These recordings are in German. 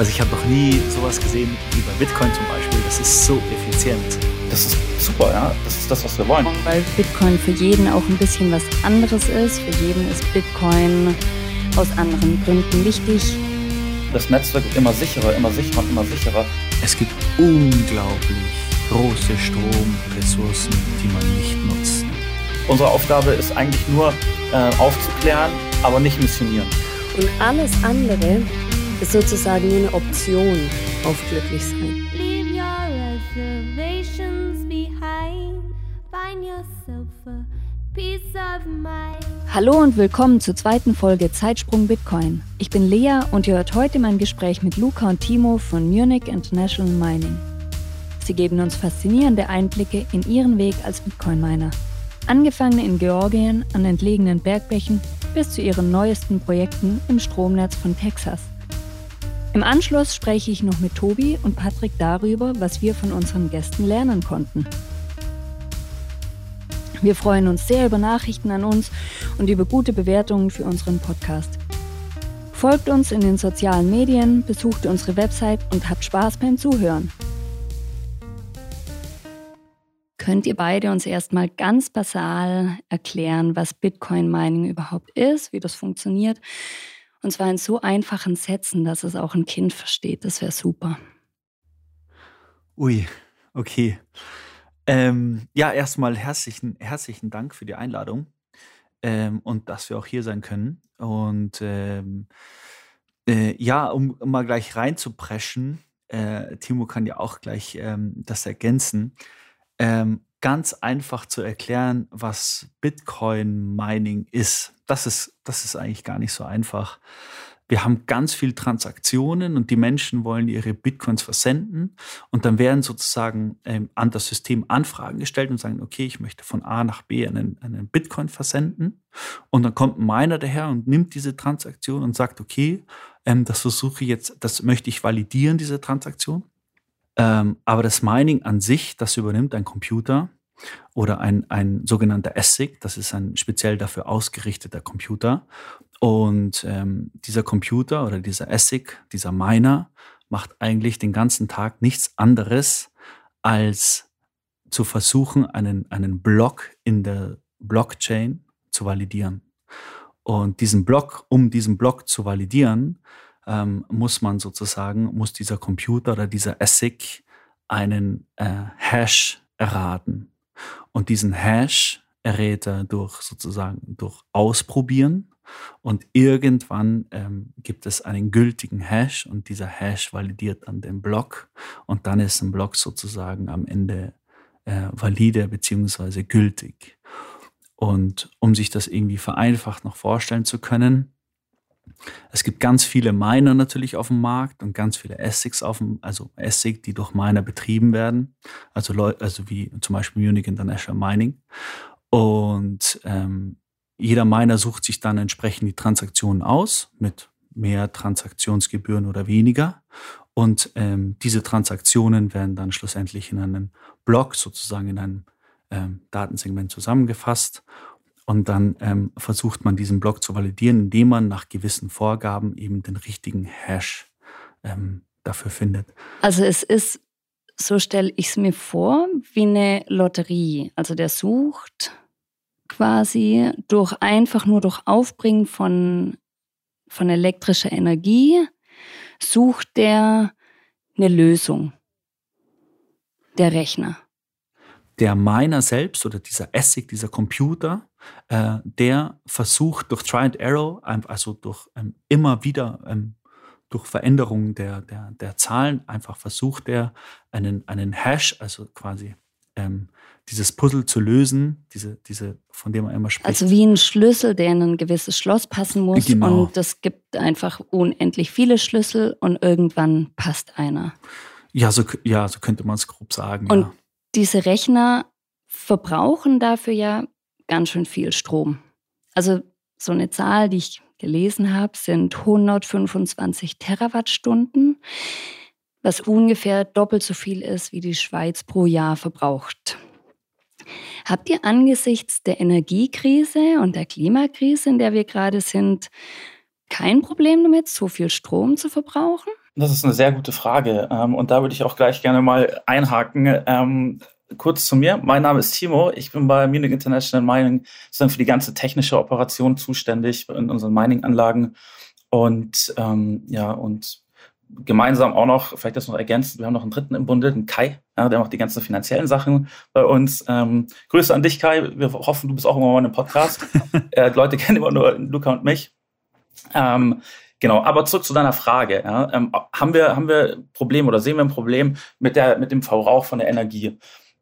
Also ich habe noch nie sowas gesehen wie bei Bitcoin zum Beispiel. Das ist so effizient. Das ist super, ja. Das ist das, was wir wollen. Weil Bitcoin für jeden auch ein bisschen was anderes ist. Für jeden ist Bitcoin aus anderen Gründen wichtig. Das Netzwerk wird immer sicherer, immer sicherer und immer sicherer. Es gibt unglaublich große Stromressourcen, die man nicht nutzt. Unsere Aufgabe ist eigentlich nur äh, aufzuklären, aber nicht missionieren. Und alles andere ist sozusagen nur eine Option auf glücklich sein. Leave your reservations behind. Find yourself a peace of mind. Hallo und willkommen zur zweiten Folge Zeitsprung Bitcoin. Ich bin Lea und ihr hört heute mein Gespräch mit Luca und Timo von Munich International Mining. Sie geben uns faszinierende Einblicke in ihren Weg als Bitcoin-Miner. Angefangen in Georgien an entlegenen Bergbächen bis zu ihren neuesten Projekten im Stromnetz von Texas. Im Anschluss spreche ich noch mit Tobi und Patrick darüber, was wir von unseren Gästen lernen konnten. Wir freuen uns sehr über Nachrichten an uns und über gute Bewertungen für unseren Podcast. Folgt uns in den sozialen Medien, besucht unsere Website und habt Spaß beim Zuhören. Könnt ihr beide uns erstmal ganz basal erklären, was Bitcoin Mining überhaupt ist, wie das funktioniert und zwar in so einfachen Sätzen, dass es auch ein Kind versteht. Das wäre super. Ui, okay. Ähm, ja, erstmal herzlichen, herzlichen Dank für die Einladung ähm, und dass wir auch hier sein können. Und ähm, äh, ja, um, um, mal gleich reinzupreschen, äh, Timo kann ja auch gleich ähm, das ergänzen. Ganz einfach zu erklären, was Bitcoin Mining ist. Das ist, das ist eigentlich gar nicht so einfach. Wir haben ganz viel Transaktionen und die Menschen wollen ihre Bitcoins versenden und dann werden sozusagen ähm, an das System Anfragen gestellt und sagen, okay, ich möchte von A nach B einen, einen Bitcoin versenden und dann kommt ein Miner daher und nimmt diese Transaktion und sagt, okay, ähm, das versuche ich jetzt, das möchte ich validieren, diese Transaktion ähm, aber das Mining an sich, das übernimmt ein Computer oder ein, ein sogenannter ASIC, das ist ein speziell dafür ausgerichteter Computer. Und ähm, dieser Computer oder dieser ASIC, dieser Miner, macht eigentlich den ganzen Tag nichts anderes, als zu versuchen, einen, einen Block in der Blockchain zu validieren. Und diesen Block, um diesen Block zu validieren, ähm, muss man sozusagen, muss dieser Computer oder dieser ASIC einen äh, Hash erraten. Und diesen Hash errät er durch sozusagen durch Ausprobieren. Und irgendwann ähm, gibt es einen gültigen Hash und dieser Hash validiert dann den Block. Und dann ist ein Block sozusagen am Ende äh, valide bzw. gültig. Und um sich das irgendwie vereinfacht noch vorstellen zu können, es gibt ganz viele Miner natürlich auf dem Markt und ganz viele Essigs auf dem, also Essig, die durch Miner betrieben werden. Also Leute, also wie zum Beispiel Munich International Mining. Und ähm, jeder Miner sucht sich dann entsprechend die Transaktionen aus mit mehr Transaktionsgebühren oder weniger. Und ähm, diese Transaktionen werden dann schlussendlich in einen Block, sozusagen in einem ähm, Datensegment zusammengefasst. Und dann ähm, versucht man diesen Block zu validieren, indem man nach gewissen Vorgaben eben den richtigen Hash ähm, dafür findet. Also es ist, so stelle ich es mir vor, wie eine Lotterie. Also der sucht quasi durch einfach nur durch Aufbringen von, von elektrischer Energie, sucht der eine Lösung. Der Rechner der Miner selbst oder dieser ASIC, dieser Computer, äh, der versucht durch Try and Error, also durch ähm, immer wieder ähm, durch Veränderungen der, der, der Zahlen, einfach versucht er einen, einen Hash, also quasi ähm, dieses Puzzle zu lösen, diese, diese, von dem er immer spricht. Also wie ein Schlüssel, der in ein gewisses Schloss passen muss. Genau. Und es gibt einfach unendlich viele Schlüssel und irgendwann passt einer. Ja, so, ja, so könnte man es grob sagen. Und ja diese Rechner verbrauchen dafür ja ganz schön viel Strom. Also so eine Zahl, die ich gelesen habe, sind 125 Terawattstunden, was ungefähr doppelt so viel ist, wie die Schweiz pro Jahr verbraucht. Habt ihr angesichts der Energiekrise und der Klimakrise, in der wir gerade sind, kein Problem damit, so viel Strom zu verbrauchen? Das ist eine sehr gute Frage. Ähm, und da würde ich auch gleich gerne mal einhaken. Kurz zu mir. Mein Name ist Timo. Ich bin bei Munich International Mining für die ganze technische Operation zuständig in unseren Mining-Anlagen. Und ähm, ja, und gemeinsam auch noch, vielleicht das noch ergänzt, wir haben noch einen dritten im Bunde, den Kai, ja, der macht die ganzen finanziellen Sachen bei uns. Ähm, Grüße an dich, Kai. Wir hoffen, du bist auch irgendwann mal im Podcast. äh, Leute kennen immer nur Luca und mich. Ähm, genau, aber zurück zu deiner Frage. Ja, ähm, haben, wir, haben wir Probleme oder sehen wir ein Problem mit, der, mit dem Verbrauch von der Energie?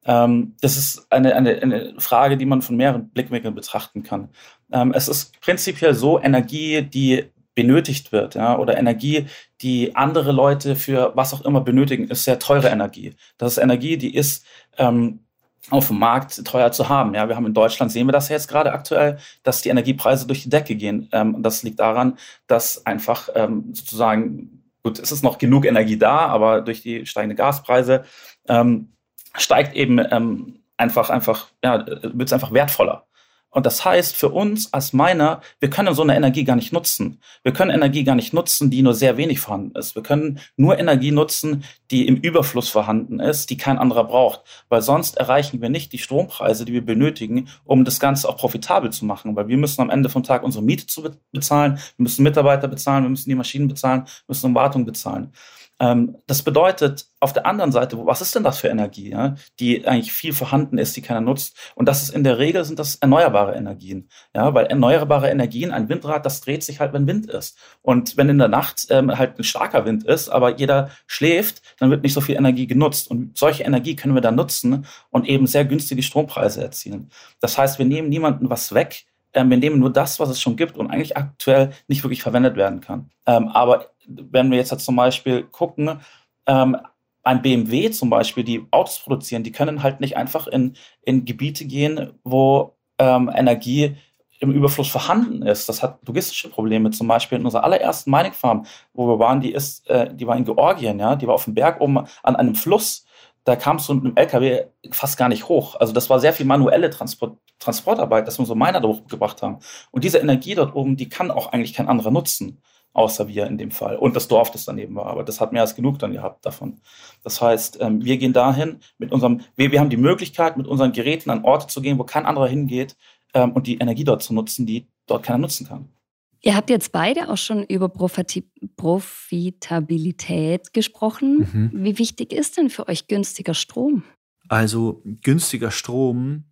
Ähm, das ist eine, eine, eine Frage, die man von mehreren Blickwinkeln betrachten kann. Ähm, es ist prinzipiell so, Energie, die benötigt wird, ja, oder Energie, die andere Leute für was auch immer benötigen, ist sehr teure Energie. Das ist Energie, die ist ähm, auf dem Markt teuer zu haben. Ja, wir haben in Deutschland sehen wir das jetzt gerade aktuell, dass die Energiepreise durch die Decke gehen. Ähm, das liegt daran, dass einfach ähm, sozusagen gut, es ist noch genug Energie da, aber durch die steigenden Gaspreise ähm, steigt eben ähm, einfach einfach ja wird es einfach wertvoller. Und das heißt für uns als Miner, wir können so eine Energie gar nicht nutzen. Wir können Energie gar nicht nutzen, die nur sehr wenig vorhanden ist. Wir können nur Energie nutzen, die im Überfluss vorhanden ist, die kein anderer braucht. Weil sonst erreichen wir nicht die Strompreise, die wir benötigen, um das Ganze auch profitabel zu machen. Weil wir müssen am Ende vom Tag unsere Miete zu bezahlen, wir müssen Mitarbeiter bezahlen, wir müssen die Maschinen bezahlen, wir müssen Wartung bezahlen. Ähm, das bedeutet, auf der anderen Seite, was ist denn das für Energie, ja, die eigentlich viel vorhanden ist, die keiner nutzt? Und das ist in der Regel sind das erneuerbare Energien, ja, weil erneuerbare Energien, ein Windrad, das dreht sich halt, wenn Wind ist. Und wenn in der Nacht ähm, halt ein starker Wind ist, aber jeder schläft, dann wird nicht so viel Energie genutzt. Und solche Energie können wir dann nutzen und eben sehr günstige Strompreise erzielen. Das heißt, wir nehmen niemanden was weg, ähm, wir nehmen nur das, was es schon gibt und eigentlich aktuell nicht wirklich verwendet werden kann. Ähm, aber wenn wir jetzt halt zum Beispiel gucken, ähm, ein BMW zum Beispiel, die Autos produzieren, die können halt nicht einfach in, in Gebiete gehen, wo ähm, Energie im Überfluss vorhanden ist. Das hat logistische Probleme. Zum Beispiel in unserer allerersten Mining Farm, wo wir waren, die ist, äh, die war in Georgien, ja, die war auf dem Berg oben an einem Fluss. Da kamst du mit einem LKW fast gar nicht hoch. Also das war sehr viel manuelle Transport, Transportarbeit, dass wir so Miner da hochgebracht haben. Und diese Energie dort oben, die kann auch eigentlich kein anderer nutzen außer wir in dem Fall. Und das Dorf, das daneben war. Aber das hat mehr als genug dann gehabt davon. Das heißt, ähm, wir gehen dahin mit unserem, wir, wir haben die Möglichkeit, mit unseren Geräten an Orte zu gehen, wo kein anderer hingeht ähm, und die Energie dort zu nutzen, die dort keiner nutzen kann. Ihr habt jetzt beide auch schon über Profitabilität gesprochen. Mhm. Wie wichtig ist denn für euch günstiger Strom? Also günstiger Strom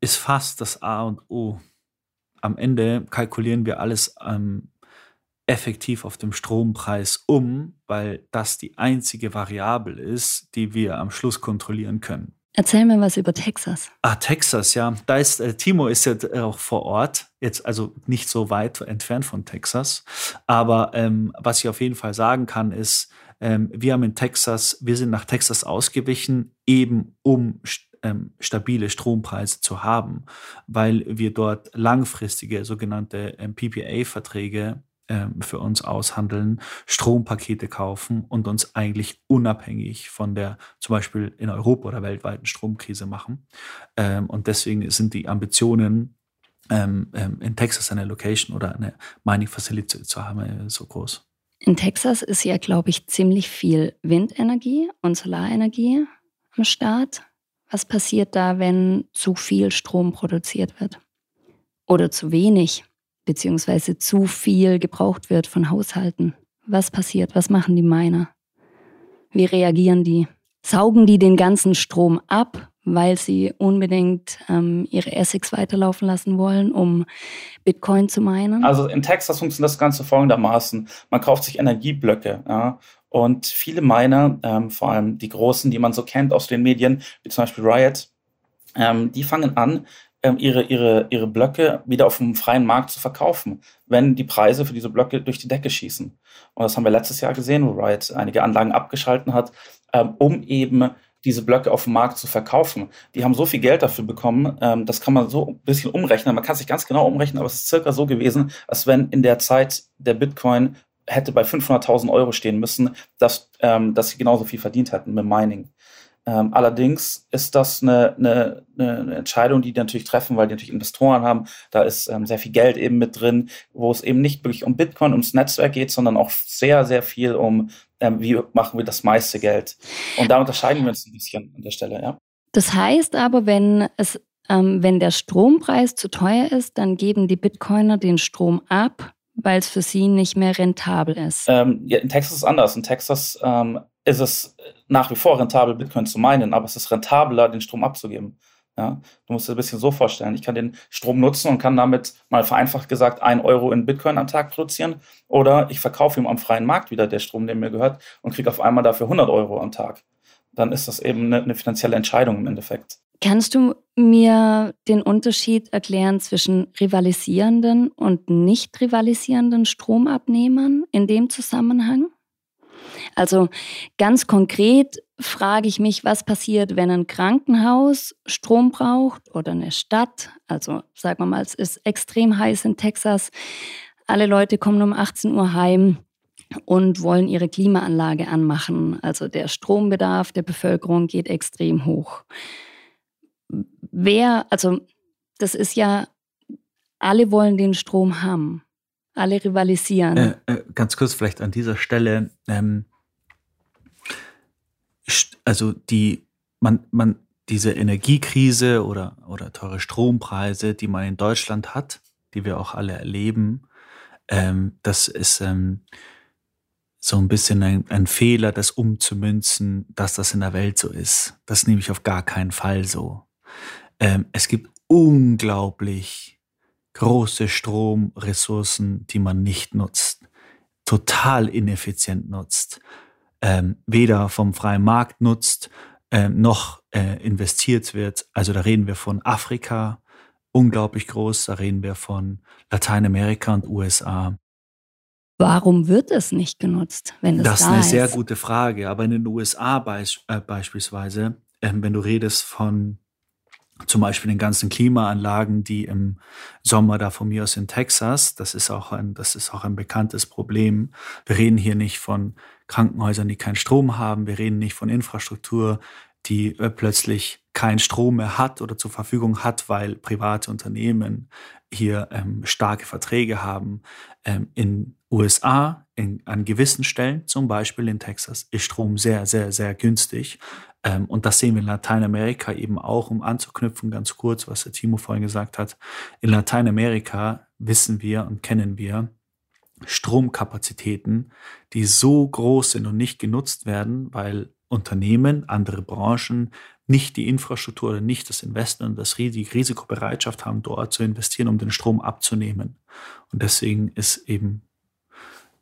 ist fast das A und O. Am Ende kalkulieren wir alles ähm, effektiv auf dem Strompreis um, weil das die einzige Variable ist, die wir am Schluss kontrollieren können. Erzähl mir was über Texas. Ah, Texas, ja. Da ist, äh, Timo ist ja auch vor Ort, jetzt also nicht so weit entfernt von Texas. Aber ähm, was ich auf jeden Fall sagen kann, ist, ähm, wir haben in Texas, wir sind nach Texas ausgewichen, eben um ähm, stabile Strompreise zu haben, weil wir dort langfristige sogenannte ähm, PPA-Verträge für uns aushandeln, Strompakete kaufen und uns eigentlich unabhängig von der zum Beispiel in Europa oder weltweiten Stromkrise machen. Ähm, und deswegen sind die Ambitionen, ähm, in Texas eine Location oder eine Mining Facility zu haben, äh, so groß. In Texas ist ja, glaube ich, ziemlich viel Windenergie und Solarenergie am Start. Was passiert da, wenn zu viel Strom produziert wird? Oder zu wenig? Beziehungsweise zu viel gebraucht wird von Haushalten. Was passiert? Was machen die Miner? Wie reagieren die? Saugen die den ganzen Strom ab, weil sie unbedingt ähm, ihre Essex weiterlaufen lassen wollen, um Bitcoin zu meinen? Also in Texas funktioniert das Ganze folgendermaßen. Man kauft sich Energieblöcke. Ja? Und viele Miner, ähm, vor allem die großen, die man so kennt aus den Medien, wie zum Beispiel Riot, ähm, die fangen an, ihre, ihre, ihre Blöcke wieder auf dem freien Markt zu verkaufen, wenn die Preise für diese Blöcke durch die Decke schießen. Und das haben wir letztes Jahr gesehen, wo Riot einige Anlagen abgeschalten hat, ähm, um eben diese Blöcke auf dem Markt zu verkaufen. Die haben so viel Geld dafür bekommen, ähm, das kann man so ein bisschen umrechnen. Man kann sich ganz genau umrechnen, aber es ist circa so gewesen, als wenn in der Zeit der Bitcoin hätte bei 500.000 Euro stehen müssen, dass, dass sie genauso viel verdient hätten mit Mining. Ähm, allerdings ist das eine, eine, eine, Entscheidung, die die natürlich treffen, weil die natürlich Investoren haben. Da ist ähm, sehr viel Geld eben mit drin, wo es eben nicht wirklich um Bitcoin, ums Netzwerk geht, sondern auch sehr, sehr viel um, ähm, wie machen wir das meiste Geld. Und da unterscheiden wir uns ein bisschen an der Stelle, ja. Das heißt aber, wenn es ähm, wenn der Strompreis zu teuer ist, dann geben die Bitcoiner den Strom ab, weil es für sie nicht mehr rentabel ist. Ähm, ja, in Texas ist es anders. In Texas ähm, ist es nach wie vor rentabel, Bitcoin zu meinen, aber es ist rentabler, den Strom abzugeben. Ja, du musst dir ein bisschen so vorstellen. Ich kann den Strom nutzen und kann damit mal vereinfacht gesagt ein Euro in Bitcoin am Tag produzieren. Oder ich verkaufe ihm am freien Markt wieder der Strom, der mir gehört, und kriege auf einmal dafür 100 Euro am Tag. Dann ist das eben eine, eine finanzielle Entscheidung im Endeffekt. Kannst du mir den Unterschied erklären zwischen rivalisierenden und nicht rivalisierenden Stromabnehmern in dem Zusammenhang? Also ganz konkret frage ich mich, was passiert, wenn ein Krankenhaus Strom braucht oder eine Stadt. Also sagen wir mal, es ist extrem heiß in Texas. Alle Leute kommen um 18 Uhr heim und wollen ihre Klimaanlage anmachen. Also der Strombedarf der Bevölkerung geht extrem hoch. Wer, also das ist ja, alle wollen den Strom haben. Alle rivalisieren. Äh, äh, ganz kurz vielleicht an dieser Stelle. Ähm, also die, man, man, diese Energiekrise oder, oder teure Strompreise, die man in Deutschland hat, die wir auch alle erleben, ähm, das ist ähm, so ein bisschen ein, ein, Fehler, das umzumünzen, dass das in der Welt so ist. Das nehme ich auf gar keinen Fall so. Ähm, es gibt unglaublich große Stromressourcen, die man nicht nutzt, total ineffizient nutzt ähm, weder vom freien Markt nutzt, äh, noch äh, investiert wird. Also da reden wir von Afrika, unglaublich groß, da reden wir von Lateinamerika und USA. Warum wird es nicht genutzt, wenn es das da ist? Das ist eine sehr gute Frage. Aber in den USA beisp äh, beispielsweise, ähm, wenn du redest von zum Beispiel den ganzen Klimaanlagen, die im Sommer da von mir aus in Texas, das ist auch ein, das ist auch ein bekanntes Problem. Wir reden hier nicht von Krankenhäusern, die keinen Strom haben. Wir reden nicht von Infrastruktur, die äh, plötzlich keinen Strom mehr hat oder zur Verfügung hat, weil private Unternehmen hier ähm, starke Verträge haben. Ähm, in USA, in, an gewissen Stellen, zum Beispiel in Texas, ist Strom sehr, sehr, sehr günstig. Ähm, und das sehen wir in Lateinamerika eben auch, um anzuknüpfen, ganz kurz, was der Timo vorhin gesagt hat. In Lateinamerika wissen wir und kennen wir, Stromkapazitäten, die so groß sind und nicht genutzt werden, weil Unternehmen, andere Branchen nicht die Infrastruktur oder nicht das Investment und das die Risikobereitschaft haben, dort zu investieren, um den Strom abzunehmen. Und deswegen ist eben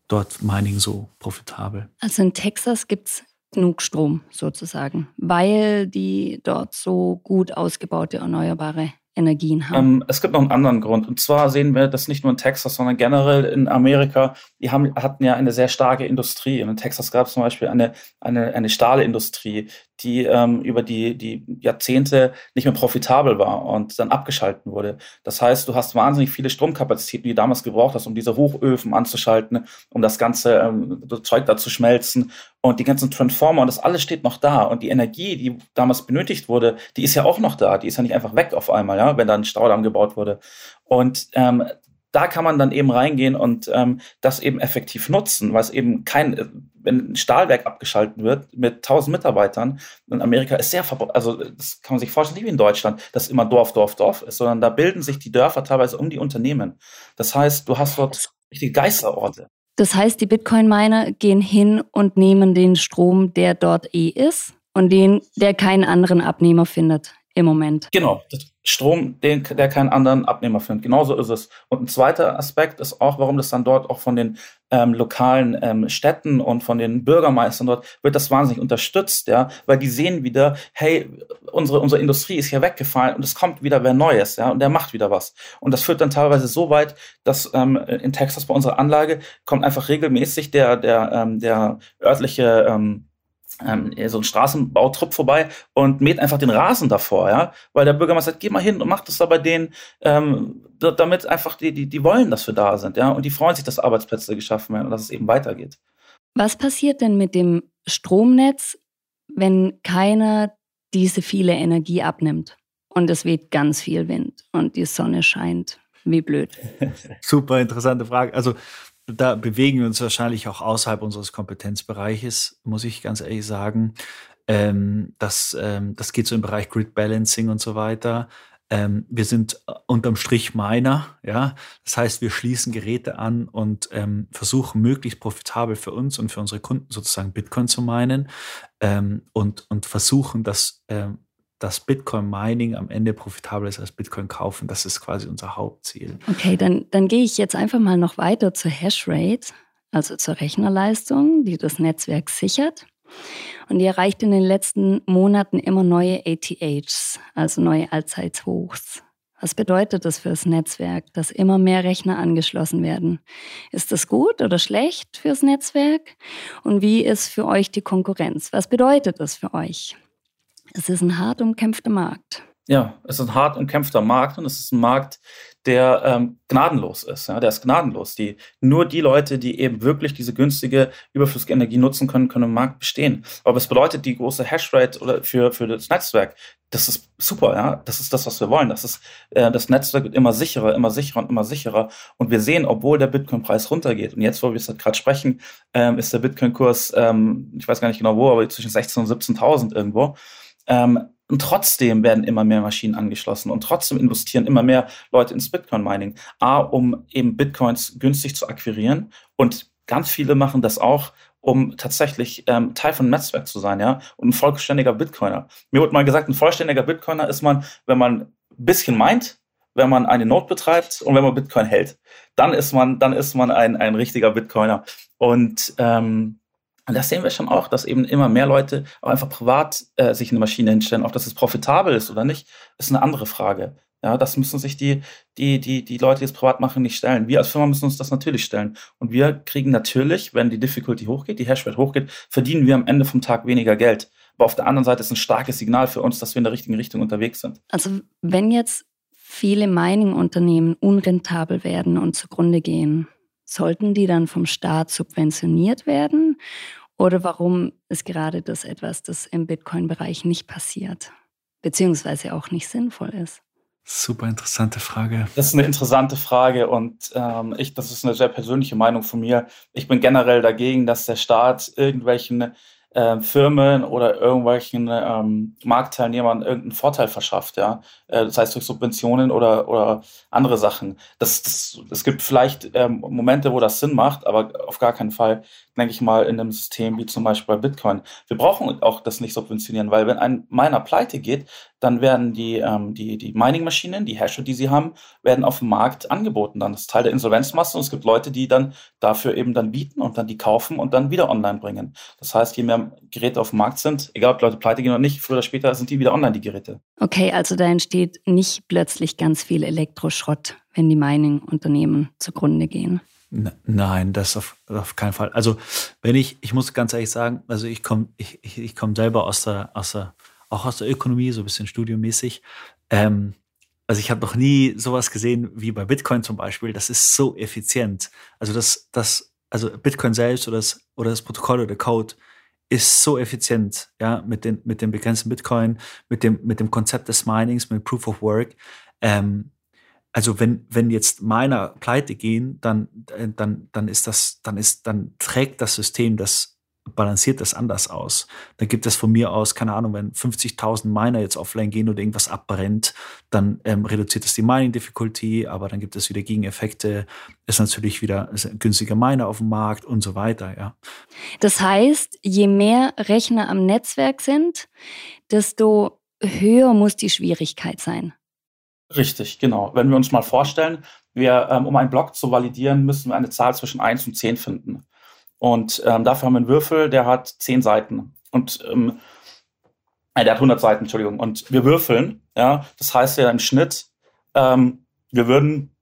dort Mining so profitabel. Also in Texas gibt es genug Strom sozusagen, weil die dort so gut ausgebaute erneuerbare Energien haben? Ähm, es gibt noch einen anderen Grund. Und zwar sehen wir das nicht nur in Texas, sondern generell in Amerika. Die haben, hatten ja eine sehr starke Industrie. Und in Texas gab es zum Beispiel eine, eine, eine Stahlindustrie, die ähm, über die, die Jahrzehnte nicht mehr profitabel war und dann abgeschalten wurde. Das heißt, du hast wahnsinnig viele Stromkapazitäten, die du damals gebraucht hast, um diese Hochöfen anzuschalten, um das ganze ähm, das Zeug da zu schmelzen. Und die ganzen Transformer und das alles steht noch da. Und die Energie, die damals benötigt wurde, die ist ja auch noch da. Die ist ja nicht einfach weg auf einmal, ja, wenn da ein Staudamm gebaut wurde. Und ähm, da kann man dann eben reingehen und ähm, das eben effektiv nutzen, weil es eben kein, wenn ein Stahlwerk abgeschaltet wird mit 1000 Mitarbeitern, in Amerika ist sehr also das kann man sich vorstellen, nicht wie in Deutschland, dass immer Dorf, Dorf, Dorf ist, sondern da bilden sich die Dörfer teilweise um die Unternehmen. Das heißt, du hast dort richtige Geisterorte. Das heißt, die Bitcoin-Miner gehen hin und nehmen den Strom, der dort eh ist und den, der keinen anderen Abnehmer findet im Moment. Genau, Strom, den, der keinen anderen Abnehmer findet. Genauso ist es. Und ein zweiter Aspekt ist auch, warum das dann dort auch von den ähm, lokalen ähm, Städten und von den Bürgermeistern dort wird das wahnsinnig unterstützt, ja, weil die sehen wieder, hey, unsere, unsere Industrie ist hier weggefallen und es kommt wieder wer Neues, ja, und der macht wieder was. Und das führt dann teilweise so weit, dass ähm, in Texas bei unserer Anlage kommt einfach regelmäßig der, der, ähm, der örtliche ähm, ähm, so ein Straßenbautrupp vorbei und mäht einfach den Rasen davor, ja, weil der Bürgermeister sagt, geh mal hin und mach das da bei denen, ähm, damit einfach die, die, die wollen, dass wir da sind, ja, und die freuen sich, dass Arbeitsplätze geschaffen werden und dass es eben weitergeht. Was passiert denn mit dem Stromnetz, wenn keiner diese viele Energie abnimmt und es weht ganz viel Wind und die Sonne scheint. Wie blöd. Super interessante Frage. Also da bewegen wir uns wahrscheinlich auch außerhalb unseres Kompetenzbereiches, muss ich ganz ehrlich sagen. Ähm, das, ähm, das geht so im Bereich Grid Balancing und so weiter. Ähm, wir sind äh, unterm Strich Miner, ja. Das heißt, wir schließen Geräte an und ähm, versuchen möglichst profitabel für uns und für unsere Kunden sozusagen Bitcoin zu minen ähm, und, und versuchen, dass das Bitcoin-Mining am Ende profitabler ist als Bitcoin kaufen. Das ist quasi unser Hauptziel. Okay, dann, dann gehe ich jetzt einfach mal noch weiter zur Hashrate, also zur Rechnerleistung, die das Netzwerk sichert. Und die erreicht in den letzten Monaten immer neue ATHs, also neue Allzeithochs. Was bedeutet das für das Netzwerk, dass immer mehr Rechner angeschlossen werden? Ist das gut oder schlecht fürs Netzwerk? Und wie ist für euch die Konkurrenz? Was bedeutet das für euch? Es ist ein hart umkämpfter Markt. Ja, es ist ein hart umkämpfter Markt und es ist ein Markt, der ähm, gnadenlos ist. Ja, der ist gnadenlos. Die, nur die Leute, die eben wirklich diese günstige, überflüssige Energie nutzen können, können im Markt bestehen. Aber es bedeutet die große Hashrate oder für, für das Netzwerk. Das ist super, ja. Das ist das, was wir wollen. Das ist, äh, das Netzwerk wird immer sicherer, immer sicherer und immer sicherer. Und wir sehen, obwohl der Bitcoin-Preis runtergeht, und jetzt, wo wir es gerade sprechen, ähm, ist der Bitcoin-Kurs, ähm, ich weiß gar nicht genau wo, aber zwischen 16.000 und 17.000 irgendwo. Ähm, und trotzdem werden immer mehr Maschinen angeschlossen und trotzdem investieren immer mehr Leute ins Bitcoin-Mining. A, um eben Bitcoins günstig zu akquirieren und ganz viele machen das auch, um tatsächlich ähm, Teil von Netzwerk zu sein, ja, und ein vollständiger Bitcoiner. Mir wurde mal gesagt, ein vollständiger Bitcoiner ist man, wenn man ein bisschen meint, wenn man eine Note betreibt und wenn man Bitcoin hält. Dann ist man, dann ist man ein, ein richtiger Bitcoiner. Und ähm, und das sehen wir schon auch, dass eben immer mehr Leute auch einfach privat äh, sich eine Maschine hinstellen. Ob das jetzt profitabel ist oder nicht, ist eine andere Frage. Ja, das müssen sich die, die, die, die Leute, die es privat machen, nicht stellen. Wir als Firma müssen uns das natürlich stellen. Und wir kriegen natürlich, wenn die Difficulty hochgeht, die Hashrate hochgeht, verdienen wir am Ende vom Tag weniger Geld. Aber auf der anderen Seite ist ein starkes Signal für uns, dass wir in der richtigen Richtung unterwegs sind. Also wenn jetzt viele Mining-Unternehmen unrentabel werden und zugrunde gehen, Sollten die dann vom Staat subventioniert werden? Oder warum ist gerade das etwas, das im Bitcoin-Bereich nicht passiert, beziehungsweise auch nicht sinnvoll ist? Super interessante Frage. Das ist eine interessante Frage und ähm, ich, das ist eine sehr persönliche Meinung von mir. Ich bin generell dagegen, dass der Staat irgendwelchen äh, Firmen oder irgendwelchen ähm, Marktteilnehmern irgendeinen Vorteil verschafft, ja. Äh, das heißt durch Subventionen oder, oder andere Sachen. Das, das, es gibt vielleicht ähm, Momente, wo das Sinn macht, aber auf gar keinen Fall, denke ich mal, in einem System wie zum Beispiel bei Bitcoin. Wir brauchen auch das nicht subventionieren, weil wenn ein Miner pleite geht, dann werden die, ähm, die, die Mining-Maschinen, die Hasher, die sie haben, werden auf dem Markt angeboten. Dann ist Teil der Insolvenzmasse und es gibt Leute, die dann dafür eben dann bieten und dann die kaufen und dann wieder online bringen. Das heißt, je mehr Geräte auf dem Markt sind, egal ob Leute pleite gehen oder nicht, früher oder später sind die wieder online, die Geräte. Okay, also da entsteht nicht plötzlich ganz viel Elektroschrott, wenn die Mining-Unternehmen zugrunde gehen. Nein, das auf, auf keinen Fall. Also, wenn ich, ich muss ganz ehrlich sagen, also ich komme ich, ich, ich komm selber aus der, aus der, auch aus der Ökonomie, so ein bisschen studiomäßig. Ähm, also ich habe noch nie sowas gesehen wie bei Bitcoin zum Beispiel. Das ist so effizient. Also das, das, also Bitcoin selbst oder das, oder das Protokoll oder der Code ist so effizient, ja, mit den, mit dem begrenzten Bitcoin, mit dem, mit dem Konzept des Minings, mit Proof of Work. Ähm, also wenn, wenn jetzt meiner pleite gehen, dann, äh, dann, dann ist das, dann ist, dann trägt das System das, balanciert das anders aus. Dann gibt es von mir aus, keine Ahnung, wenn 50.000 Miner jetzt offline gehen oder irgendwas abbrennt, dann ähm, reduziert das die Mining Difficulty, aber dann gibt es wieder Gegeneffekte, ist natürlich wieder günstiger Miner auf dem Markt und so weiter, ja. Das heißt, je mehr Rechner am Netzwerk sind, desto höher muss die Schwierigkeit sein. Richtig, genau. Wenn wir uns mal vorstellen, wir, ähm, um einen Block zu validieren, müssen wir eine Zahl zwischen 1 und 10 finden. Und ähm, dafür haben wir einen Würfel, der hat 10 Seiten. Und ähm, äh, der hat 100 Seiten, Entschuldigung. Und wir würfeln, ja, das heißt ja im Schnitt, ähm, wir würden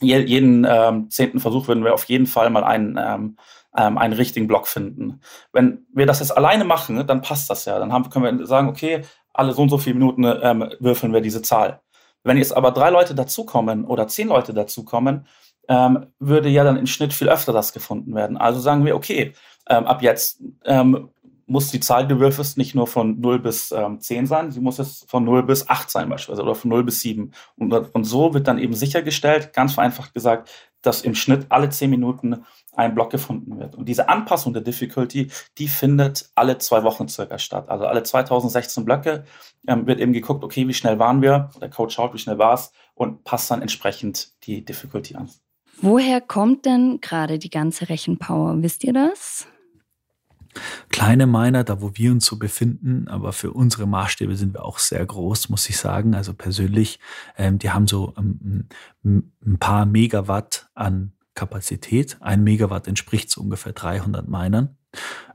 je, jeden ähm, zehnten Versuch würden wir auf jeden Fall mal einen, ähm, ähm, einen richtigen Block finden. Wenn wir das jetzt alleine machen, dann passt das ja. Dann haben, können wir sagen, okay, alle so und so viele Minuten ähm, würfeln wir diese Zahl. Wenn jetzt aber drei Leute dazukommen oder zehn Leute dazukommen, ähm, würde ja dann im Schnitt viel öfter das gefunden werden. Also sagen wir, okay, ähm, ab jetzt ähm, muss die Zahl, die du würfelst, nicht nur von 0 bis ähm, 10 sein, sie muss es von 0 bis 8 sein beispielsweise oder von 0 bis 7. Und, und so wird dann eben sichergestellt, ganz vereinfacht gesagt, dass im Schnitt alle 10 Minuten ein Block gefunden wird. Und diese Anpassung der Difficulty, die findet alle zwei Wochen circa statt. Also alle 2016 Blöcke ähm, wird eben geguckt, okay, wie schnell waren wir? Der Coach schaut, wie schnell war es und passt dann entsprechend die Difficulty an. Woher kommt denn gerade die ganze Rechenpower? Wisst ihr das? Kleine Miner, da wo wir uns so befinden, aber für unsere Maßstäbe sind wir auch sehr groß, muss ich sagen. Also persönlich, ähm, die haben so ähm, ein paar Megawatt an Kapazität. Ein Megawatt entspricht so ungefähr 300 Minern.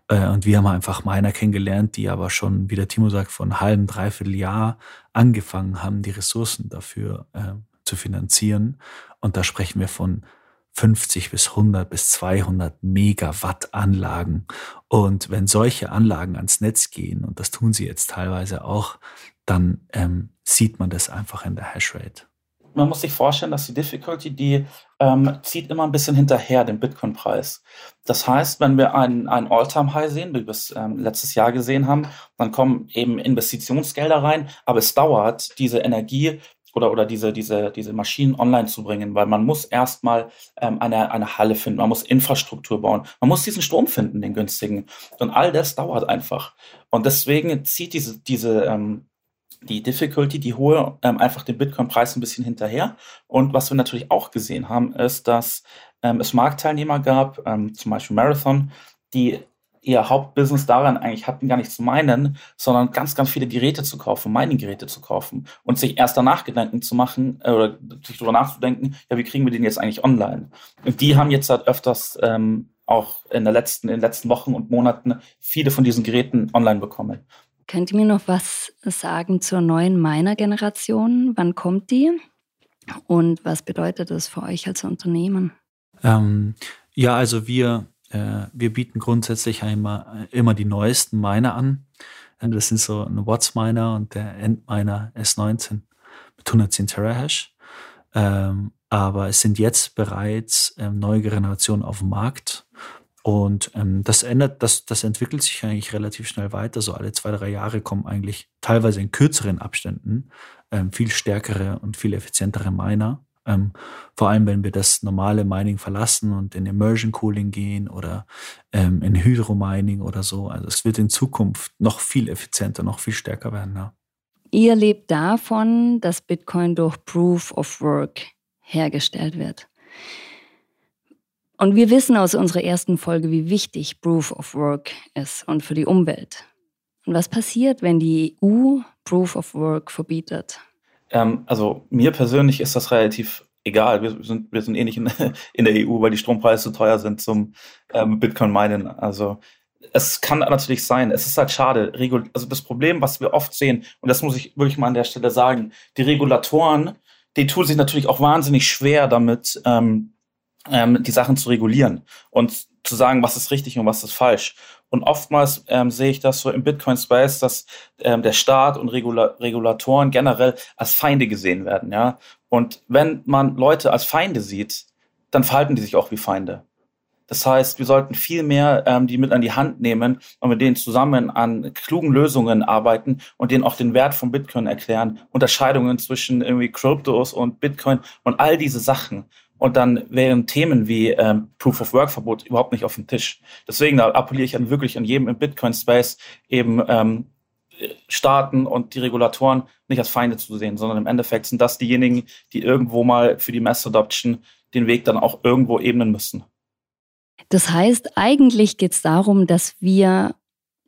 Äh, und wir haben einfach Miner kennengelernt, die aber schon, wie der Timo sagt, von einem halben, dreiviertel Jahr angefangen haben, die Ressourcen dafür äh, zu finanzieren. Und da sprechen wir von 50 bis 100 bis 200 Megawatt Anlagen. Und wenn solche Anlagen ans Netz gehen, und das tun sie jetzt teilweise auch, dann ähm, sieht man das einfach in der Hashrate. Man muss sich vorstellen, dass die Difficulty, die ähm, zieht immer ein bisschen hinterher den Bitcoin-Preis. Das heißt, wenn wir einen, All-Time-High sehen, wie wir es ähm, letztes Jahr gesehen haben, dann kommen eben Investitionsgelder rein, aber es dauert, diese Energie oder, oder diese, diese, diese Maschinen online zu bringen, weil man muss erstmal ähm, eine, eine Halle finden, man muss Infrastruktur bauen, man muss diesen Strom finden, den günstigen. Und all das dauert einfach. Und deswegen zieht diese, diese ähm, die Difficulty, die hohe, ähm, einfach den Bitcoin-Preis ein bisschen hinterher. Und was wir natürlich auch gesehen haben, ist, dass ähm, es Marktteilnehmer gab, ähm, zum Beispiel Marathon, die ihr Hauptbusiness daran eigentlich hatten, gar nicht zu meinen, sondern ganz, ganz viele Geräte zu kaufen, Mining-Geräte zu kaufen und sich erst danach Gedanken zu machen äh, oder sich darüber nachzudenken, ja, wie kriegen wir den jetzt eigentlich online? Und die haben jetzt halt öfters ähm, auch in, der letzten, in den letzten Wochen und Monaten viele von diesen Geräten online bekommen. Könnt ihr mir noch was sagen zur neuen Miner-Generation? Wann kommt die? Und was bedeutet das für euch als Unternehmen? Ähm, ja, also wir äh, wir bieten grundsätzlich immer, immer die neuesten Miner an. Das sind so ein Watts Miner und der Endminer S19 mit 110 Terahash. Ähm, aber es sind jetzt bereits ähm, neue Generationen auf dem Markt. Und ähm, das ändert, das, das entwickelt sich eigentlich relativ schnell weiter. So alle zwei, drei Jahre kommen eigentlich teilweise in kürzeren Abständen ähm, viel stärkere und viel effizientere Miner. Ähm, vor allem, wenn wir das normale Mining verlassen und in Immersion Cooling gehen oder ähm, in Hydromining oder so. Also es wird in Zukunft noch viel effizienter, noch viel stärker werden. Ja. Ihr lebt davon, dass Bitcoin durch Proof of Work hergestellt wird. Und wir wissen aus unserer ersten Folge, wie wichtig Proof of Work ist und für die Umwelt. Und was passiert, wenn die EU Proof of Work verbietet? Ähm, also mir persönlich ist das relativ egal. Wir sind, wir sind eh nicht in, in der EU, weil die Strompreise zu teuer sind zum ähm, Bitcoin-Minen. Also es kann natürlich sein. Es ist halt schade. Also das Problem, was wir oft sehen, und das muss ich wirklich mal an der Stelle sagen, die Regulatoren, die tun sich natürlich auch wahnsinnig schwer damit, ähm, ähm, die Sachen zu regulieren und zu sagen, was ist richtig und was ist falsch. Und oftmals ähm, sehe ich das so im Bitcoin-Space, dass ähm, der Staat und Regula Regulatoren generell als Feinde gesehen werden. Ja? Und wenn man Leute als Feinde sieht, dann verhalten die sich auch wie Feinde. Das heißt, wir sollten viel mehr ähm, die mit an die Hand nehmen und mit denen zusammen an klugen Lösungen arbeiten und denen auch den Wert von Bitcoin erklären, Unterscheidungen zwischen irgendwie Kryptos und Bitcoin und all diese Sachen. Und dann wären Themen wie ähm, Proof of Work Verbot überhaupt nicht auf dem Tisch. Deswegen da appelliere ich an wirklich an jedem im Bitcoin Space eben ähm, Staaten und die Regulatoren nicht als Feinde zu sehen, sondern im Endeffekt sind das diejenigen, die irgendwo mal für die Mass Adoption den Weg dann auch irgendwo ebnen müssen. Das heißt, eigentlich geht es darum, dass wir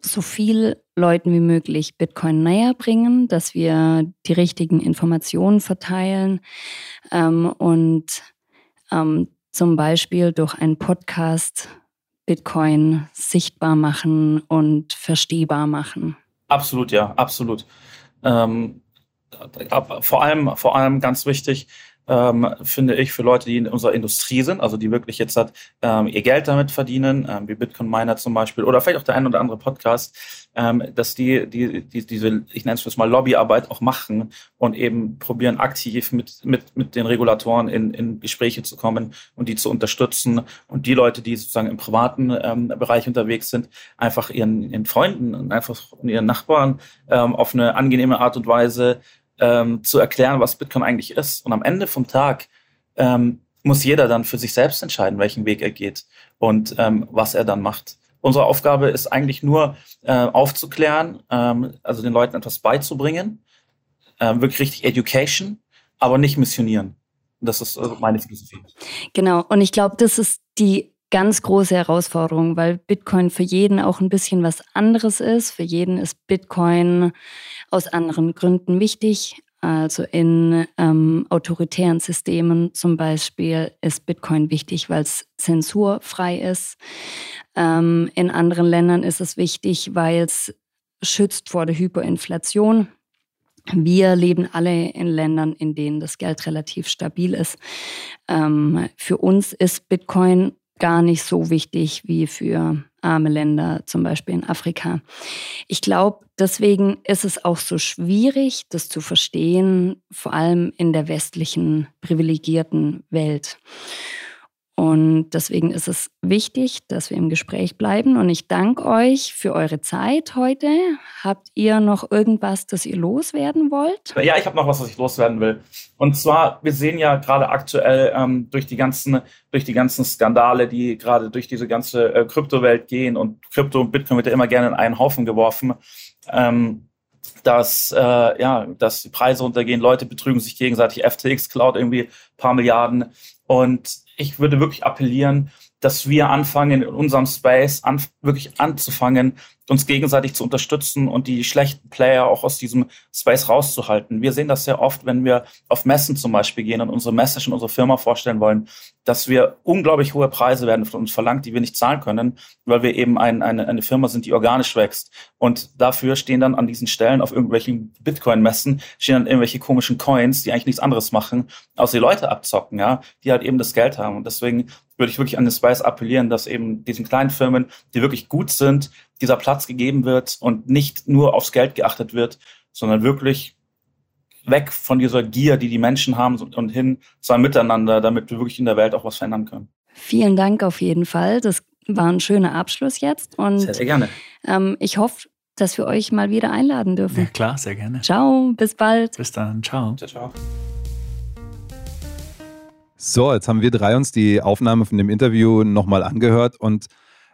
so viel Leuten wie möglich Bitcoin näher bringen, dass wir die richtigen Informationen verteilen ähm, und ähm, zum Beispiel durch einen Podcast Bitcoin sichtbar machen und verstehbar machen. Absolut, ja, absolut. Ähm, vor allem, vor allem ganz wichtig, ähm, finde ich, für Leute, die in unserer Industrie sind, also die wirklich jetzt hat, ähm, ihr Geld damit verdienen, ähm, wie Bitcoin Miner zum Beispiel, oder vielleicht auch der ein oder andere Podcast, ähm, dass die, die, die diese, ich nenne es mal Lobbyarbeit auch machen und eben probieren aktiv mit, mit, mit den Regulatoren in, in Gespräche zu kommen und die zu unterstützen und die Leute, die sozusagen im privaten ähm, Bereich unterwegs sind, einfach ihren, ihren Freunden und einfach ihren Nachbarn ähm, auf eine angenehme Art und Weise ähm, zu erklären, was Bitcoin eigentlich ist. Und am Ende vom Tag ähm, muss jeder dann für sich selbst entscheiden, welchen Weg er geht und ähm, was er dann macht. Unsere Aufgabe ist eigentlich nur äh, aufzuklären, ähm, also den Leuten etwas beizubringen, äh, wirklich richtig Education, aber nicht missionieren. Das ist also meine Philosophie. Genau, und ich glaube, das ist die ganz große Herausforderung, weil Bitcoin für jeden auch ein bisschen was anderes ist. Für jeden ist Bitcoin aus anderen Gründen wichtig. Also in ähm, autoritären Systemen zum Beispiel ist Bitcoin wichtig, weil es zensurfrei ist. Ähm, in anderen Ländern ist es wichtig, weil es schützt vor der Hyperinflation. Wir leben alle in Ländern, in denen das Geld relativ stabil ist. Ähm, für uns ist Bitcoin gar nicht so wichtig wie für arme Länder, zum Beispiel in Afrika. Ich glaube, deswegen ist es auch so schwierig, das zu verstehen, vor allem in der westlichen privilegierten Welt. Und deswegen ist es wichtig, dass wir im Gespräch bleiben. Und ich danke euch für eure Zeit heute. Habt ihr noch irgendwas, das ihr loswerden wollt? Ja, ich habe noch was, was ich loswerden will. Und zwar, wir sehen ja gerade aktuell ähm, durch die ganzen, durch die ganzen Skandale, die gerade durch diese ganze äh, Kryptowelt gehen und Krypto und Bitcoin wird ja immer gerne in einen Haufen geworfen. Ähm, dass, äh, ja, dass die Preise runtergehen, Leute betrügen sich gegenseitig, FTX klaut irgendwie paar Milliarden. Und ich würde wirklich appellieren, dass wir anfangen, in unserem Space an, wirklich anzufangen, uns gegenseitig zu unterstützen und die schlechten Player auch aus diesem Space rauszuhalten. Wir sehen das sehr oft, wenn wir auf Messen zum Beispiel gehen und unsere Message und unsere Firma vorstellen wollen, dass wir unglaublich hohe Preise werden von uns verlangt, die wir nicht zahlen können, weil wir eben ein, eine, eine Firma sind, die organisch wächst. Und dafür stehen dann an diesen Stellen auf irgendwelchen Bitcoin-Messen, stehen dann irgendwelche komischen Coins, die eigentlich nichts anderes machen, außer die Leute abzocken, ja, die halt eben das Geld haben. Und deswegen würde ich wirklich an den Spice appellieren, dass eben diesen kleinen Firmen, die wirklich gut sind, dieser Platz gegeben wird und nicht nur aufs Geld geachtet wird, sondern wirklich weg von dieser Gier, die die Menschen haben und hin zu einem Miteinander, damit wir wirklich in der Welt auch was verändern können. Vielen Dank auf jeden Fall. Das war ein schöner Abschluss jetzt. Und, sehr, sehr gerne. Ähm, ich hoffe, dass wir euch mal wieder einladen dürfen. Ja, klar, sehr gerne. Ciao, bis bald. Bis dann, ciao. Ciao, ciao. So, jetzt haben wir drei uns die Aufnahme von dem Interview nochmal angehört und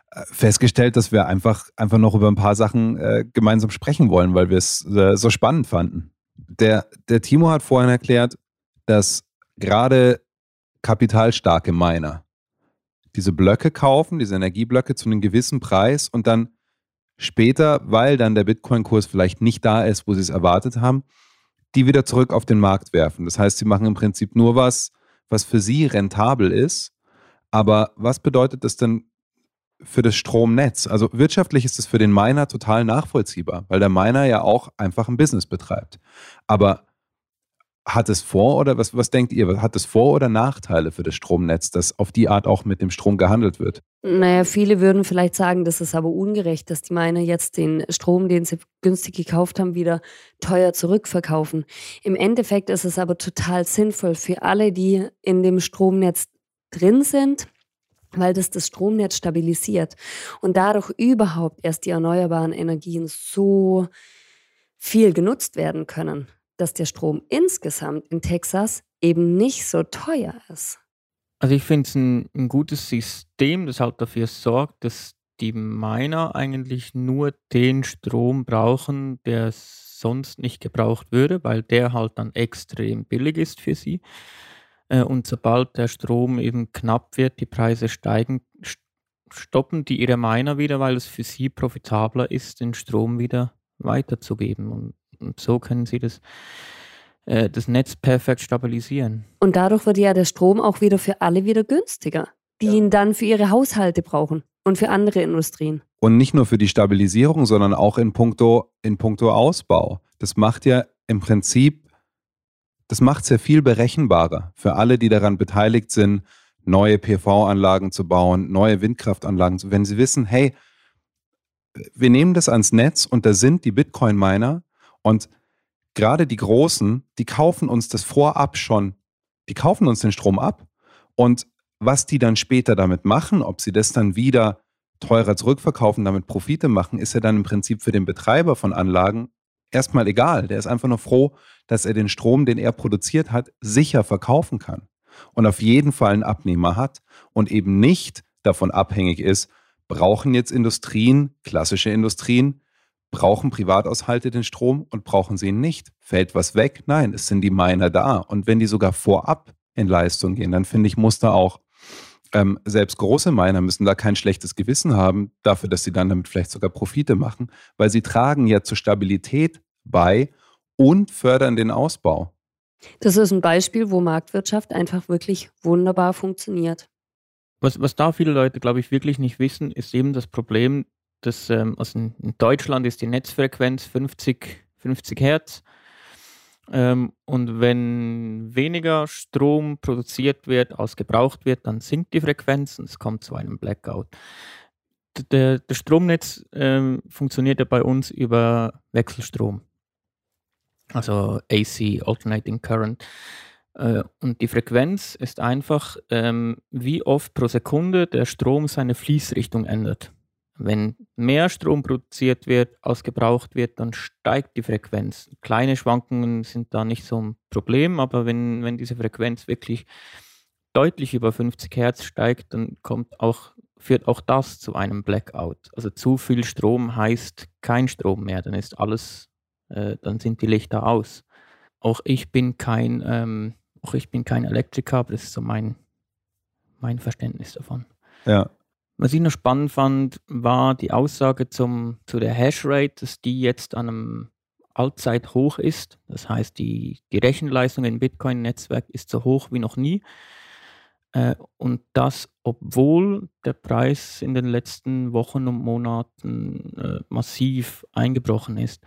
äh, festgestellt, dass wir einfach, einfach noch über ein paar Sachen äh, gemeinsam sprechen wollen, weil wir es äh, so spannend fanden. Der, der Timo hat vorhin erklärt, dass gerade kapitalstarke Miner diese Blöcke kaufen, diese Energieblöcke zu einem gewissen Preis und dann später, weil dann der Bitcoin-Kurs vielleicht nicht da ist, wo sie es erwartet haben, die wieder zurück auf den Markt werfen. Das heißt, sie machen im Prinzip nur was, was für sie rentabel ist. Aber was bedeutet das denn für das Stromnetz? Also wirtschaftlich ist es für den Miner total nachvollziehbar, weil der Miner ja auch einfach ein Business betreibt. Aber hat es Vor- oder was, was denkt ihr? Hat es Vor- oder Nachteile für das Stromnetz, dass auf die Art auch mit dem Strom gehandelt wird? Naja, viele würden vielleicht sagen, das ist aber ungerecht, dass die Miner jetzt den Strom, den sie günstig gekauft haben, wieder teuer zurückverkaufen. Im Endeffekt ist es aber total sinnvoll für alle, die in dem Stromnetz drin sind, weil das das Stromnetz stabilisiert und dadurch überhaupt erst die erneuerbaren Energien so viel genutzt werden können dass der Strom insgesamt in Texas eben nicht so teuer ist. Also ich finde es ein, ein, gutes System, das halt dafür sorgt, dass die Miner eigentlich nur den Strom brauchen, der sonst nicht gebraucht würde, weil der halt dann extrem billig ist für sie. Äh, und sobald der Strom eben knapp wird, die Preise steigen, stoppen die ihre Miner wieder, weil es für sie profitabler ist, den Strom wieder weiterzugeben. Und und so können sie das, äh, das Netz perfekt stabilisieren. Und dadurch wird ja der Strom auch wieder für alle wieder günstiger, die ja. ihn dann für ihre Haushalte brauchen und für andere Industrien. Und nicht nur für die Stabilisierung, sondern auch in puncto, in puncto Ausbau. Das macht ja im Prinzip das macht es ja viel berechenbarer für alle, die daran beteiligt sind, neue PV-Anlagen zu bauen, neue Windkraftanlagen. Wenn sie wissen, hey, wir nehmen das ans Netz und da sind die Bitcoin-Miner und gerade die Großen, die kaufen uns das vorab schon, die kaufen uns den Strom ab und was die dann später damit machen, ob sie das dann wieder teurer zurückverkaufen, damit Profite machen, ist ja dann im Prinzip für den Betreiber von Anlagen erstmal egal. Der ist einfach nur froh, dass er den Strom, den er produziert hat, sicher verkaufen kann und auf jeden Fall einen Abnehmer hat und eben nicht davon abhängig ist, brauchen jetzt Industrien, klassische Industrien, brauchen Privathaushalte den Strom und brauchen sie ihn nicht? Fällt was weg? Nein, es sind die Miner da. Und wenn die sogar vorab in Leistung gehen, dann finde ich, muss da auch ähm, selbst große Miner müssen da kein schlechtes Gewissen haben dafür, dass sie dann damit vielleicht sogar Profite machen, weil sie tragen ja zur Stabilität bei und fördern den Ausbau. Das ist ein Beispiel, wo Marktwirtschaft einfach wirklich wunderbar funktioniert. Was, was da viele Leute, glaube ich, wirklich nicht wissen, ist eben das Problem, dass ähm, also in Deutschland ist die Netzfrequenz 50, 50 Hertz. Ähm, und wenn weniger Strom produziert wird, als gebraucht wird, dann sinkt die Frequenz und es kommt zu einem Blackout. Der, der Stromnetz ähm, funktioniert ja bei uns über Wechselstrom also AC, Alternating Current. Äh, und die Frequenz ist einfach, ähm, wie oft pro Sekunde der Strom seine Fließrichtung ändert. Wenn mehr Strom produziert wird, als gebraucht wird, dann steigt die Frequenz. Kleine Schwankungen sind da nicht so ein Problem, aber wenn, wenn diese Frequenz wirklich deutlich über 50 Hertz steigt, dann kommt auch, führt auch das zu einem Blackout. Also zu viel Strom heißt kein Strom mehr, dann ist alles äh, dann sind die Lichter aus. Auch ich bin kein, ähm, auch ich bin kein Elektriker, aber das ist so mein, mein Verständnis davon. Ja. Was ich noch spannend fand, war die Aussage zum, zu der Hashrate, dass die jetzt an einem Allzeithoch ist. Das heißt, die, die Rechenleistung im Bitcoin-Netzwerk ist so hoch wie noch nie. Äh, und das, obwohl der Preis in den letzten Wochen und Monaten äh, massiv eingebrochen ist.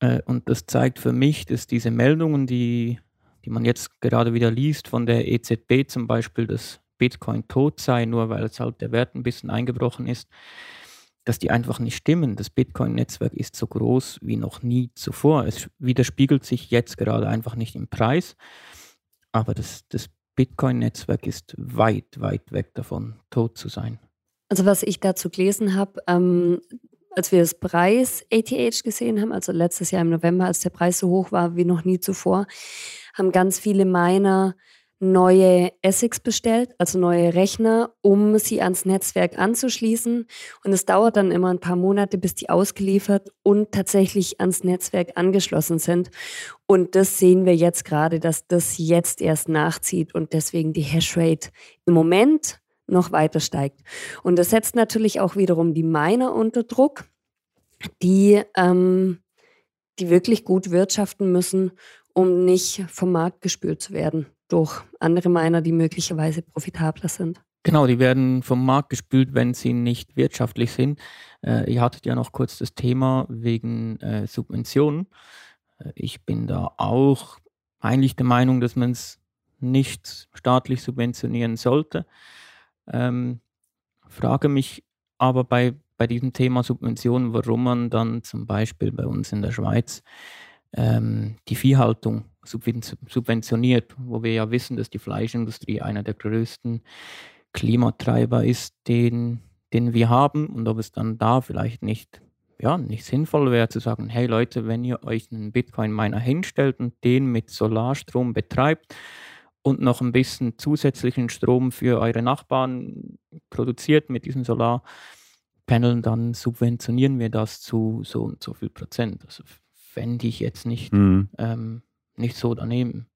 Äh, und das zeigt für mich, dass diese Meldungen, die, die man jetzt gerade wieder liest von der EZB zum Beispiel, dass Bitcoin tot sei, nur weil es halt der Wert ein bisschen eingebrochen ist, dass die einfach nicht stimmen. Das Bitcoin-Netzwerk ist so groß wie noch nie zuvor. Es widerspiegelt sich jetzt gerade einfach nicht im Preis, aber das, das Bitcoin-Netzwerk ist weit, weit weg davon, tot zu sein. Also was ich dazu gelesen habe, ähm, als wir das Preis ATH gesehen haben, also letztes Jahr im November, als der Preis so hoch war wie noch nie zuvor, haben ganz viele Miner neue ASICs bestellt, also neue Rechner, um sie ans Netzwerk anzuschließen. Und es dauert dann immer ein paar Monate, bis die ausgeliefert und tatsächlich ans Netzwerk angeschlossen sind. Und das sehen wir jetzt gerade, dass das jetzt erst nachzieht und deswegen die Hashrate im Moment noch weiter steigt. Und das setzt natürlich auch wiederum die Miner unter Druck, die, ähm, die wirklich gut wirtschaften müssen, um nicht vom Markt gespült zu werden durch andere Miner, die möglicherweise profitabler sind. Genau, die werden vom Markt gespült, wenn sie nicht wirtschaftlich sind. Äh, ihr hattet ja noch kurz das Thema wegen äh, Subventionen. Äh, ich bin da auch eigentlich der Meinung, dass man es nicht staatlich subventionieren sollte. Ähm, frage mich aber bei, bei diesem Thema Subventionen, warum man dann zum Beispiel bei uns in der Schweiz ähm, die Viehhaltung subventioniert, wo wir ja wissen, dass die Fleischindustrie einer der größten Klimatreiber ist, den, den wir haben und ob es dann da vielleicht nicht, ja, nicht sinnvoll wäre zu sagen, hey Leute, wenn ihr euch einen Bitcoin-Miner hinstellt und den mit Solarstrom betreibt, und noch ein bisschen zusätzlichen Strom für eure Nachbarn produziert mit diesen Solarpaneln, dann subventionieren wir das zu so und so viel Prozent. Also fände ich jetzt nicht, mhm. ähm, nicht so daneben.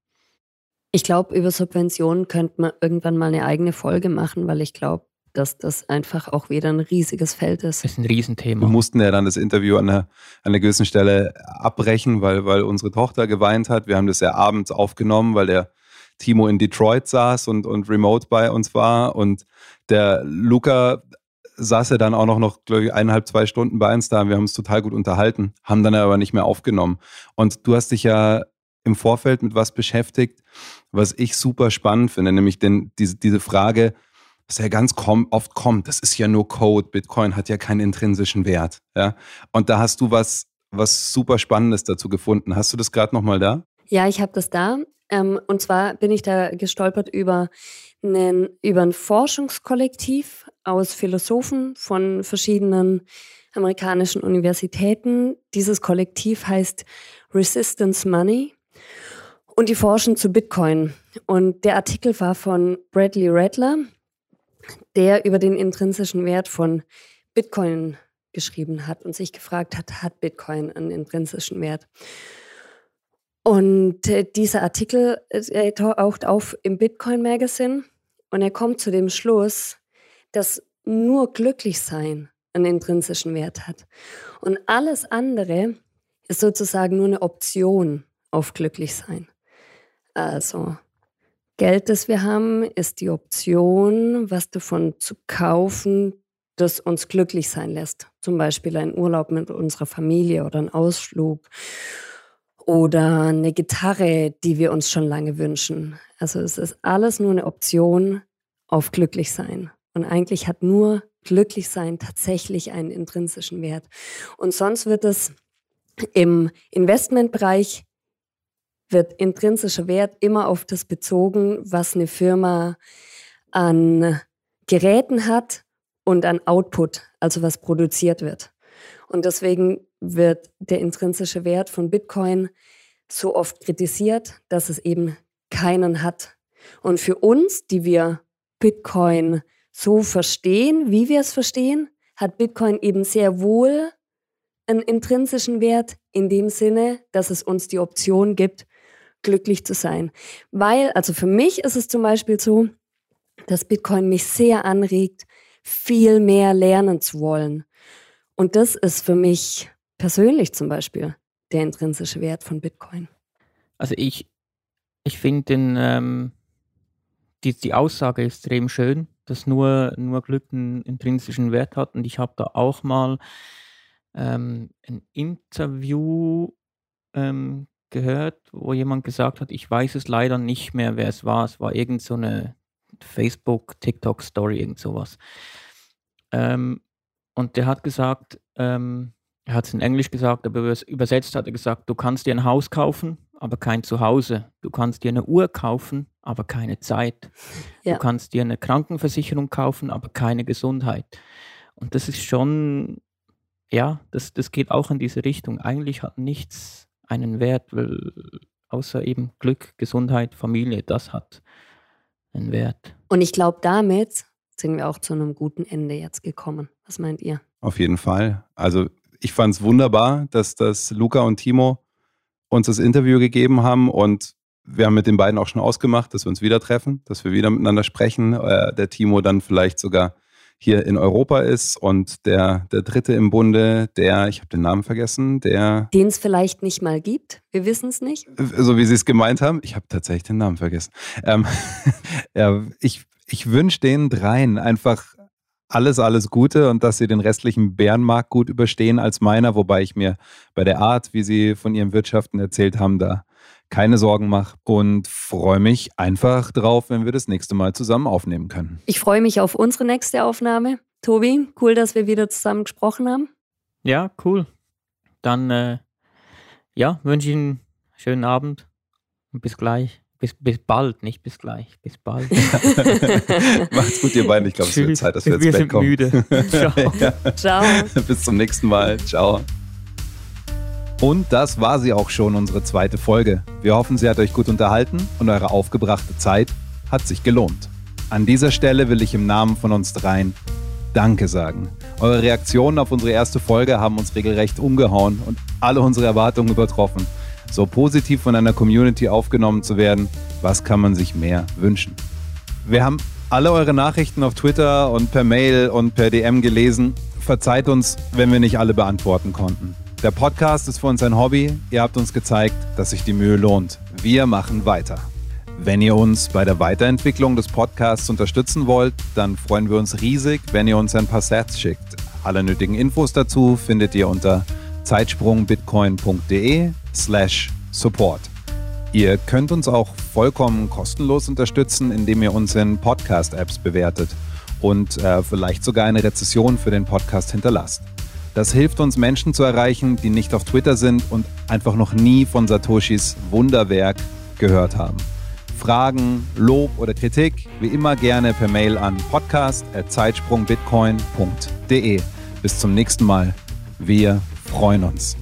Ich glaube, über Subventionen könnte man irgendwann mal eine eigene Folge machen, weil ich glaube, dass das einfach auch wieder ein riesiges Feld ist. Das ist ein Riesenthema. Wir mussten ja dann das Interview an einer, an einer gewissen Stelle abbrechen, weil, weil unsere Tochter geweint hat. Wir haben das ja abends aufgenommen, weil der Timo in Detroit saß und, und remote bei uns war. Und der Luca saß ja dann auch noch, noch glaube ich, eineinhalb, zwei Stunden bei uns da. Wir haben uns total gut unterhalten, haben dann aber nicht mehr aufgenommen. Und du hast dich ja im Vorfeld mit was beschäftigt, was ich super spannend finde, nämlich den, diese, diese Frage, was ja ganz oft kommt, das ist ja nur Code, Bitcoin hat ja keinen intrinsischen Wert. Ja? Und da hast du was, was super Spannendes dazu gefunden. Hast du das gerade nochmal da? Ja, ich habe das da. Ähm, und zwar bin ich da gestolpert über, einen, über ein Forschungskollektiv aus Philosophen von verschiedenen amerikanischen Universitäten. Dieses Kollektiv heißt Resistance Money und die forschen zu Bitcoin. Und der Artikel war von Bradley Rattler, der über den intrinsischen Wert von Bitcoin geschrieben hat und sich gefragt hat, hat Bitcoin einen intrinsischen Wert? Und äh, dieser Artikel äh, taucht auf im Bitcoin Magazine und er kommt zu dem Schluss, dass nur glücklich sein einen intrinsischen Wert hat. Und alles andere ist sozusagen nur eine Option auf glücklich sein. Also Geld, das wir haben, ist die Option, was davon zu kaufen, das uns glücklich sein lässt. Zum Beispiel ein Urlaub mit unserer Familie oder ein Ausflug oder eine Gitarre, die wir uns schon lange wünschen. Also es ist alles nur eine Option auf glücklich sein. Und eigentlich hat nur glücklich sein tatsächlich einen intrinsischen Wert. Und sonst wird es im Investmentbereich wird intrinsischer Wert immer auf das bezogen, was eine Firma an Geräten hat und an Output, also was produziert wird. Und deswegen wird der intrinsische Wert von Bitcoin so oft kritisiert, dass es eben keinen hat. Und für uns, die wir Bitcoin so verstehen, wie wir es verstehen, hat Bitcoin eben sehr wohl einen intrinsischen Wert in dem Sinne, dass es uns die Option gibt, glücklich zu sein. Weil, also für mich ist es zum Beispiel so, dass Bitcoin mich sehr anregt, viel mehr lernen zu wollen. Und das ist für mich persönlich zum Beispiel der intrinsische Wert von Bitcoin. Also ich, ich finde ähm, die, die Aussage extrem schön, dass nur, nur Glück einen intrinsischen Wert hat. Und ich habe da auch mal ähm, ein Interview ähm, gehört, wo jemand gesagt hat, ich weiß es leider nicht mehr, wer es war. Es war irgend so eine Facebook, TikTok-Story, irgend sowas. Ähm, und der hat gesagt, ähm, er hat es in Englisch gesagt, aber übersetzt hat er gesagt, du kannst dir ein Haus kaufen, aber kein Zuhause. Du kannst dir eine Uhr kaufen, aber keine Zeit. Ja. Du kannst dir eine Krankenversicherung kaufen, aber keine Gesundheit. Und das ist schon, ja, das, das geht auch in diese Richtung. Eigentlich hat nichts einen Wert, weil außer eben Glück, Gesundheit, Familie, das hat einen Wert. Und ich glaube, damit sind wir auch zu einem guten Ende jetzt gekommen. Was meint ihr? Auf jeden Fall. Also ich fand es wunderbar, dass das Luca und Timo uns das Interview gegeben haben und wir haben mit den beiden auch schon ausgemacht, dass wir uns wieder treffen, dass wir wieder miteinander sprechen. Äh, der Timo dann vielleicht sogar hier in Europa ist und der, der dritte im Bunde, der, ich habe den Namen vergessen, der. Den es vielleicht nicht mal gibt. Wir wissen es nicht. So wie Sie es gemeint haben. Ich habe tatsächlich den Namen vergessen. Ähm, ja, ich ich wünsche den dreien einfach alles, alles Gute und dass sie den restlichen Bärenmarkt gut überstehen als meiner, wobei ich mir bei der Art, wie sie von ihren Wirtschaften erzählt haben, da keine Sorgen mache und freue mich einfach drauf, wenn wir das nächste Mal zusammen aufnehmen können. Ich freue mich auf unsere nächste Aufnahme. Tobi, cool, dass wir wieder zusammen gesprochen haben. Ja, cool. Dann äh, ja, wünsche ich einen schönen Abend und bis gleich. Bis, bis bald, nicht bis gleich. Bis bald. Macht's gut, ihr beiden. Ich glaube, es wird Zeit, dass wir, wir ins Bett kommen. Wir sind müde. Ciao. ja. Ciao. Bis zum nächsten Mal. Ciao. Und das war sie auch schon, unsere zweite Folge. Wir hoffen, sie hat euch gut unterhalten und eure aufgebrachte Zeit hat sich gelohnt. An dieser Stelle will ich im Namen von uns dreien Danke sagen. Eure Reaktionen auf unsere erste Folge haben uns regelrecht umgehauen und alle unsere Erwartungen übertroffen so positiv von einer Community aufgenommen zu werden, was kann man sich mehr wünschen? Wir haben alle eure Nachrichten auf Twitter und per Mail und per DM gelesen. Verzeiht uns, wenn wir nicht alle beantworten konnten. Der Podcast ist für uns ein Hobby. Ihr habt uns gezeigt, dass sich die Mühe lohnt. Wir machen weiter. Wenn ihr uns bei der Weiterentwicklung des Podcasts unterstützen wollt, dann freuen wir uns riesig, wenn ihr uns ein paar Sets schickt. Alle nötigen Infos dazu findet ihr unter zeitsprungbitcoin.de slash support. Ihr könnt uns auch vollkommen kostenlos unterstützen, indem ihr uns in Podcast-Apps bewertet und äh, vielleicht sogar eine Rezession für den Podcast hinterlasst. Das hilft uns, Menschen zu erreichen, die nicht auf Twitter sind und einfach noch nie von Satoshis Wunderwerk gehört haben. Fragen, Lob oder Kritik wie immer gerne per Mail an podcast.zeitsprungbitcoin.de. Bis zum nächsten Mal. Wir freuen uns.